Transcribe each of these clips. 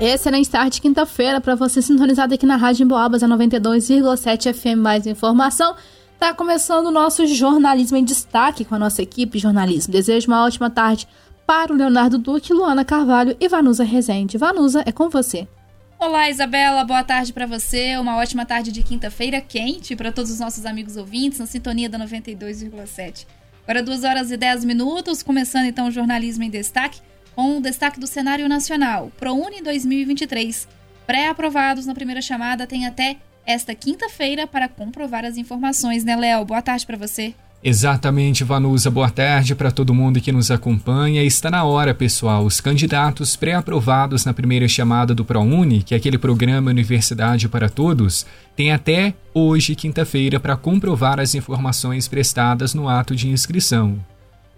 Excelente tarde, quinta-feira, para você sintonizado aqui na Rádio Emboabas, a 92,7 FM. Mais informação. Tá começando o nosso jornalismo em destaque com a nossa equipe de jornalismo. Desejo uma ótima tarde para o Leonardo Duque, Luana Carvalho e Vanusa Rezende. Vanusa, é com você. Olá, Isabela, boa tarde para você. Uma ótima tarde de quinta-feira quente para todos os nossos amigos ouvintes na sintonia da 92,7. Agora, 2 horas e 10 minutos, começando então o jornalismo em destaque com o destaque do cenário nacional. ProUni 2023. Pré-aprovados na primeira chamada tem até esta quinta-feira para comprovar as informações, né, Léo? Boa tarde para você. Exatamente, Vanusa. Boa tarde para todo mundo que nos acompanha. Está na hora, pessoal. Os candidatos pré-aprovados na primeira chamada do ProUni, que é aquele programa Universidade para Todos, têm até hoje, quinta-feira, para comprovar as informações prestadas no ato de inscrição.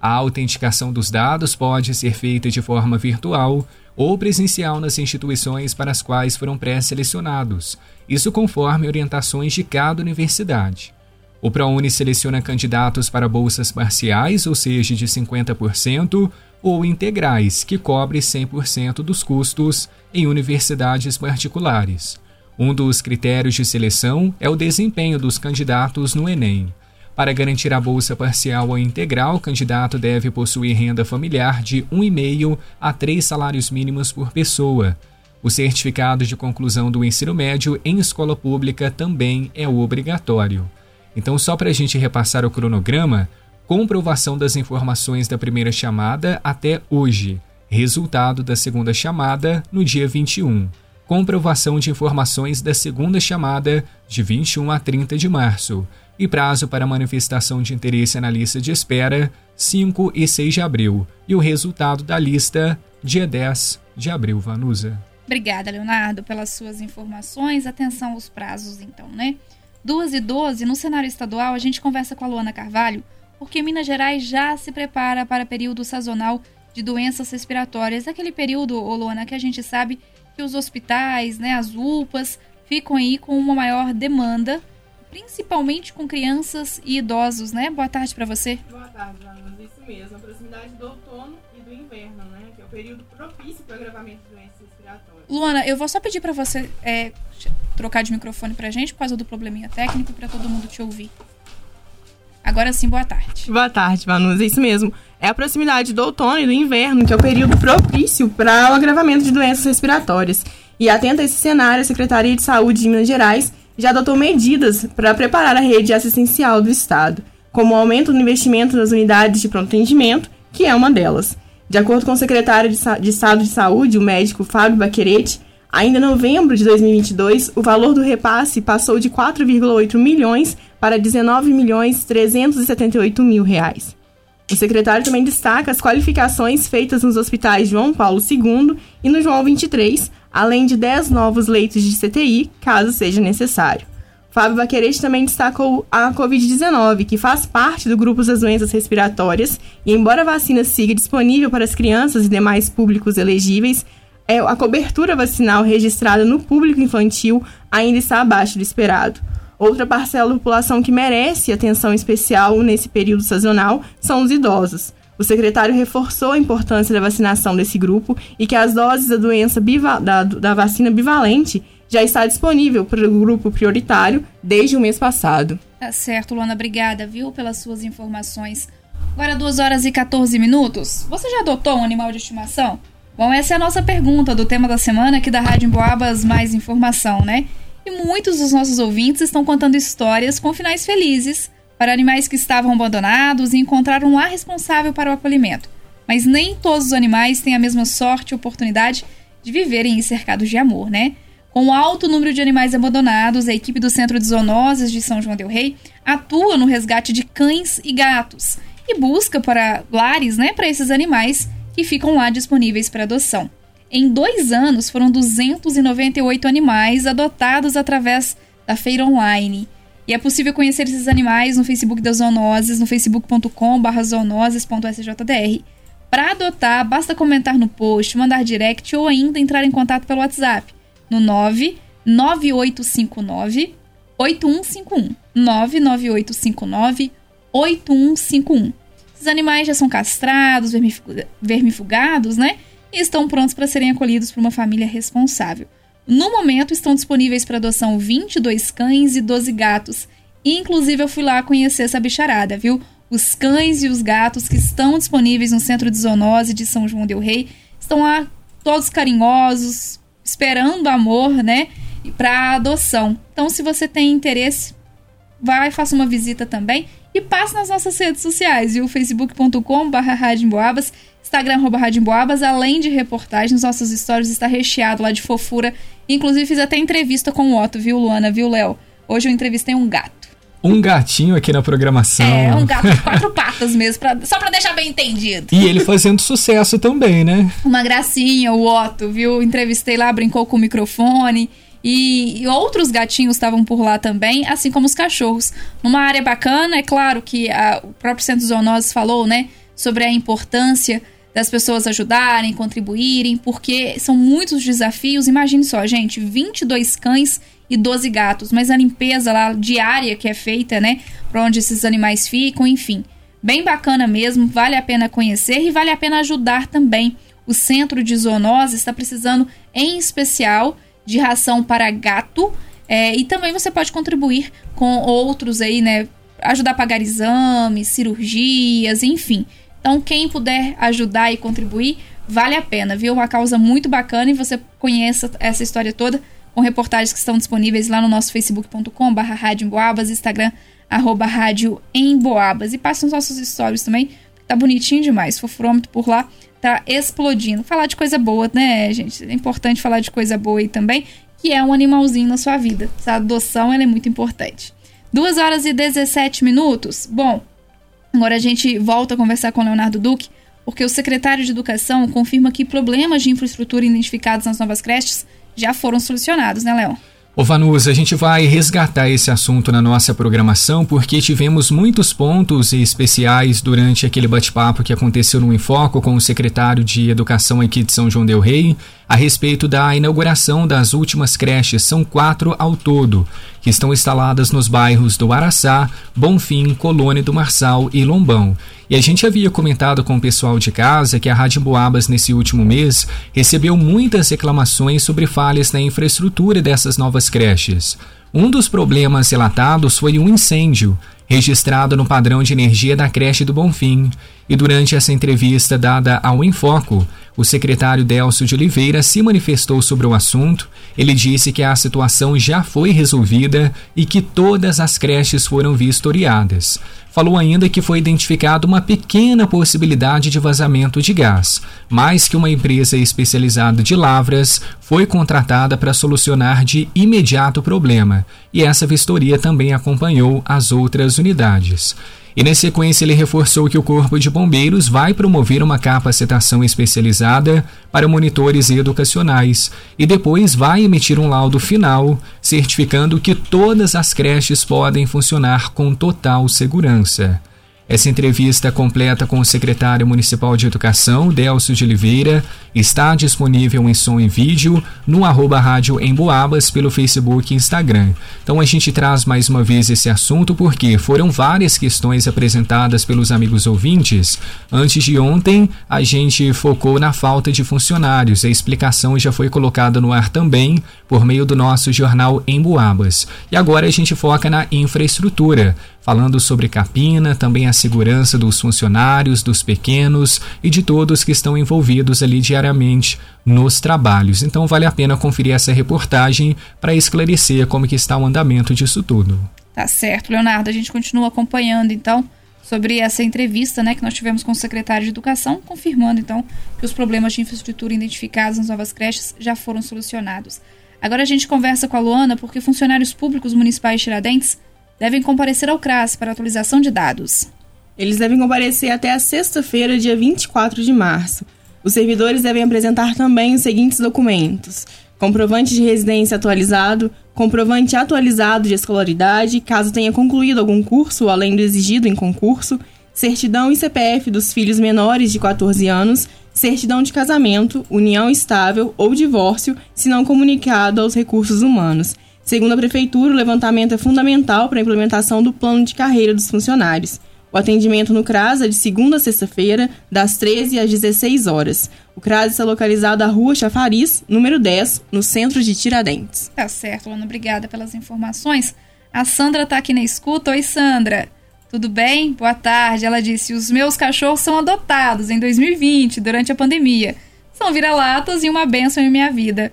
A autenticação dos dados pode ser feita de forma virtual ou presencial nas instituições para as quais foram pré-selecionados, isso conforme orientações de cada universidade. O ProUni seleciona candidatos para bolsas parciais, ou seja, de 50%, ou integrais, que cobre 100% dos custos em universidades particulares. Um dos critérios de seleção é o desempenho dos candidatos no Enem. Para garantir a bolsa parcial ou integral, o candidato deve possuir renda familiar de 1,5 a 3 salários mínimos por pessoa. O certificado de conclusão do ensino médio em escola pública também é obrigatório. Então, só para a gente repassar o cronograma, comprovação das informações da primeira chamada até hoje, resultado da segunda chamada no dia 21, comprovação de informações da segunda chamada de 21 a 30 de março e prazo para manifestação de interesse na lista de espera 5 e 6 de abril e o resultado da lista dia 10 de abril, Vanusa. Obrigada, Leonardo, pelas suas informações. Atenção aos prazos, então, né? 2 e 12, no cenário estadual, a gente conversa com a Luana Carvalho, porque Minas Gerais já se prepara para período sazonal de doenças respiratórias. Aquele período, ô Luana, que a gente sabe que os hospitais, né, as UPAs, ficam aí com uma maior demanda principalmente com crianças e idosos, né? Boa tarde para você. Boa tarde, Ana. Isso mesmo, a proximidade do outono e do inverno, né? Que é o período propício para o agravamento de doenças respiratórias. Luana, eu vou só pedir para você é, trocar de microfone pra gente por causa do probleminha técnico para todo mundo te ouvir. Agora sim, boa tarde. Boa tarde, Vanusa. Isso mesmo. É a proximidade do outono e do inverno, que é o período propício para o agravamento de doenças respiratórias. E atenta a esse cenário, a Secretaria de Saúde de Minas Gerais já adotou medidas para preparar a rede assistencial do Estado, como o aumento do investimento nas unidades de pronto atendimento, que é uma delas. De acordo com o secretário de, de Estado de Saúde, o médico Fábio Baquerete, ainda em novembro de 2022, o valor do repasse passou de 4,8 milhões para 19 milhões 378 mil reais. O secretário também destaca as qualificações feitas nos hospitais João Paulo II e no João 23, além de 10 novos leitos de CTI, caso seja necessário. Fábio Baquerete também destacou a Covid-19, que faz parte do grupo das doenças respiratórias, e embora a vacina siga disponível para as crianças e demais públicos elegíveis, é, a cobertura vacinal registrada no público infantil ainda está abaixo do esperado. Outra parcela da população que merece atenção especial nesse período sazonal são os idosos. O secretário reforçou a importância da vacinação desse grupo e que as doses da doença da, da vacina bivalente já está disponível para o grupo prioritário desde o mês passado. Tá certo, Luana, obrigada, viu, pelas suas informações. Agora 2 horas e 14 minutos. Você já adotou um animal de estimação? Bom, essa é a nossa pergunta do tema da semana aqui da Rádio Emboabas Mais Informação, né? E muitos dos nossos ouvintes estão contando histórias com finais felizes para animais que estavam abandonados e encontraram um lar responsável para o acolhimento. Mas nem todos os animais têm a mesma sorte e oportunidade de viverem cercados de amor, né? Com o alto número de animais abandonados, a equipe do Centro de Zoonoses de São João del Rei atua no resgate de cães e gatos e busca para lares, né, para esses animais que ficam lá disponíveis para adoção. Em dois anos, foram 298 animais adotados através da feira online. E é possível conhecer esses animais no Facebook das Zoonoses, no facebook.com.br zoonoses.sjdr. Para adotar, basta comentar no post, mandar direct ou ainda entrar em contato pelo WhatsApp no 99859 8151. 99859 8151. Esses animais já são castrados, vermifugados, né? E estão prontos para serem acolhidos por uma família responsável. No momento, estão disponíveis para adoção 22 cães e 12 gatos. Inclusive, eu fui lá conhecer essa bicharada, viu? Os cães e os gatos que estão disponíveis no Centro de Zoonose de São João Del Rei estão lá todos carinhosos, esperando amor, né? Para adoção. Então, se você tem interesse, vai, faça uma visita também e passe nas nossas redes sociais, viu? facebook.com.br Instagram, arroba além de reportagens, nossos stories está recheado lá de fofura. Inclusive, fiz até entrevista com o Otto, viu, Luana, viu, Léo? Hoje eu entrevistei um gato um gatinho aqui na programação. É, um gato de quatro patas mesmo, pra, só pra deixar bem entendido. E ele fazendo sucesso também, né? Uma gracinha, o Otto, viu? Entrevistei lá, brincou com o microfone. E, outros gatinhos estavam por lá também, assim como os cachorros. Numa área bacana, é claro que a, o próprio Centro Zoonoses falou, né? Sobre a importância das pessoas ajudarem, contribuírem, porque são muitos desafios. Imagine só, gente, 22 cães e 12 gatos, mas a limpeza lá diária que é feita, né, para onde esses animais ficam, enfim. Bem bacana mesmo, vale a pena conhecer e vale a pena ajudar também. O Centro de Zoonose está precisando, em especial, de ração para gato. É, e também você pode contribuir com outros aí, né? Ajudar a pagar exames, cirurgias, enfim. Então, quem puder ajudar e contribuir, vale a pena, viu? Uma causa muito bacana e você conheça essa história toda com reportagens que estão disponíveis lá no nosso facebook.com barra rádio Emboabas, Instagram, arroba rádio Emboabas. E passe nos nossos stories também, tá bonitinho demais. Fofurômetro por lá tá explodindo. Falar de coisa boa, né, gente? É importante falar de coisa boa aí também, que é um animalzinho na sua vida. Essa adoção, ela é muito importante. 2 horas e 17 minutos. Bom, agora a gente volta a conversar com o Leonardo Duque, porque o secretário de Educação confirma que problemas de infraestrutura identificados nas novas creches já foram solucionados, né, Léo? Ô Vanusa, a gente vai resgatar esse assunto na nossa programação porque tivemos muitos pontos especiais durante aquele bate-papo que aconteceu no Enfoco com o secretário de Educação aqui de São João Del Rei a respeito da inauguração das últimas creches, são quatro ao todo, que estão instaladas nos bairros do Araçá, Bonfim, Colônia do Marçal e Lombão. E a gente havia comentado com o pessoal de casa que a Rádio Boabas, nesse último mês, recebeu muitas reclamações sobre falhas na infraestrutura dessas novas creches. Um dos problemas relatados foi um incêndio registrado no padrão de energia da creche do Bonfim. E durante essa entrevista dada ao Enfoco, o secretário Delcio de Oliveira se manifestou sobre o assunto. Ele disse que a situação já foi resolvida e que todas as creches foram vistoriadas. Falou ainda que foi identificada uma pequena possibilidade de vazamento de gás, mas que uma empresa especializada de lavras foi contratada para solucionar de imediato o problema, e essa vistoria também acompanhou as outras unidades. E na sequência ele reforçou que o Corpo de Bombeiros vai promover uma capacitação especializada para monitores educacionais e depois vai emitir um laudo final certificando que todas as creches podem funcionar com total segurança. Essa entrevista completa com o secretário municipal de Educação, Delcio de Oliveira, está disponível em som e vídeo no arroba rádio em Boabas pelo Facebook e Instagram. Então a gente traz mais uma vez esse assunto porque foram várias questões apresentadas pelos amigos ouvintes. Antes de ontem, a gente focou na falta de funcionários. A explicação já foi colocada no ar também por meio do nosso jornal em Boabas. E agora a gente foca na infraestrutura falando sobre Capina, também a segurança dos funcionários, dos pequenos e de todos que estão envolvidos ali diariamente nos trabalhos. Então vale a pena conferir essa reportagem para esclarecer como que está o andamento disso tudo. Tá certo, Leonardo, a gente continua acompanhando então sobre essa entrevista, né, que nós tivemos com o secretário de Educação, confirmando então que os problemas de infraestrutura identificados nas novas creches já foram solucionados. Agora a gente conversa com a Luana porque funcionários públicos municipais tiradentes devem comparecer ao CRAS para atualização de dados. Eles devem comparecer até a sexta-feira, dia 24 de março. Os servidores devem apresentar também os seguintes documentos: comprovante de residência atualizado, comprovante atualizado de escolaridade, caso tenha concluído algum curso além do exigido em concurso, certidão e CPF dos filhos menores de 14 anos, certidão de casamento, união estável ou divórcio, se não comunicado aos recursos humanos Segundo a Prefeitura, o levantamento é fundamental para a implementação do plano de carreira dos funcionários. O atendimento no CRAS é de segunda a sexta-feira, das 13 às 16 horas. O CRAS está localizado na Rua Chafariz, número 10, no centro de Tiradentes. Tá certo, Luana. Obrigada pelas informações. A Sandra tá aqui na escuta. Oi, Sandra. Tudo bem? Boa tarde. Ela disse: Os meus cachorros são adotados em 2020, durante a pandemia. São vira-latas e uma bênção em minha vida.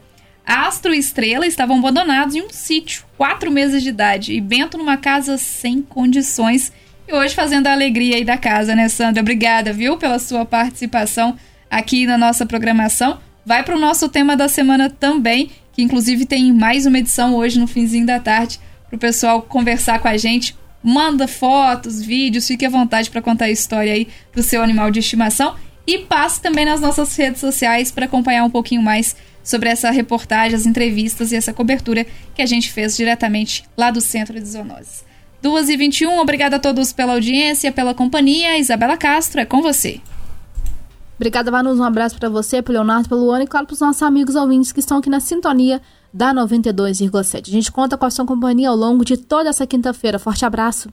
Astro e Estrela estavam abandonados em um sítio, quatro meses de idade, e Bento numa casa sem condições. E hoje fazendo a alegria aí da casa, né, Sandra? Obrigada, viu, pela sua participação aqui na nossa programação. Vai para o nosso tema da semana também, que inclusive tem mais uma edição hoje no finzinho da tarde, para o pessoal conversar com a gente Manda fotos, vídeos, fique à vontade para contar a história aí do seu animal de estimação. E passe também nas nossas redes sociais para acompanhar um pouquinho mais sobre essa reportagem, as entrevistas e essa cobertura que a gente fez diretamente lá do Centro de Zoonoses. 2h21, obrigada a todos pela audiência, pela companhia. Isabela Castro, é com você. Obrigada, Vanus. Um abraço para você, pro Leonardo, pelo Luana e, claro, para os nossos amigos ouvintes que estão aqui na sintonia da 92,7. A gente conta com a sua companhia ao longo de toda essa quinta-feira. Forte abraço.